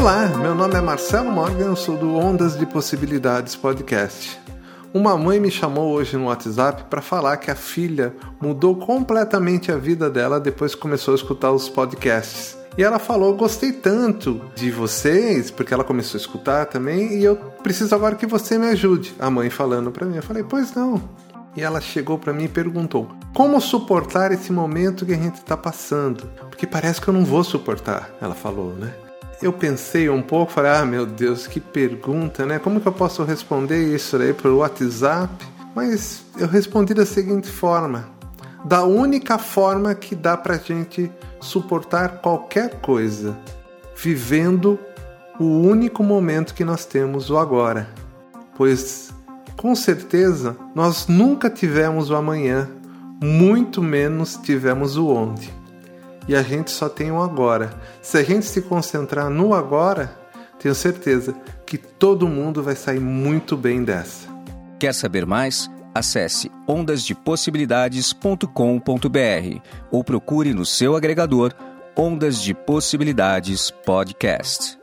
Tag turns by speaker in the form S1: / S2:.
S1: Olá, meu nome é Marcelo Morgan, sou do Ondas de Possibilidades Podcast. Uma mãe me chamou hoje no WhatsApp para falar que a filha mudou completamente a vida dela depois que começou a escutar os podcasts. E ela falou: Gostei tanto de vocês, porque ela começou a escutar também, e eu preciso agora que você me ajude. A mãe falando para mim. Eu falei: Pois não. E ela chegou para mim e perguntou: Como suportar esse momento que a gente está passando? Porque parece que eu não vou suportar. Ela falou, né? Eu pensei um pouco, falei, ah, meu Deus, que pergunta, né? Como que eu posso responder isso aí por WhatsApp? Mas eu respondi da seguinte forma: da única forma que dá pra gente suportar qualquer coisa, vivendo o único momento que nós temos, o agora. Pois com certeza nós nunca tivemos o amanhã, muito menos tivemos o ontem e a gente só tem o agora. Se a gente se concentrar no agora, tenho certeza que todo mundo vai sair muito bem dessa.
S2: Quer saber mais? Acesse ondasdepossibilidades.com.br ou procure no seu agregador Ondas de Possibilidades Podcast.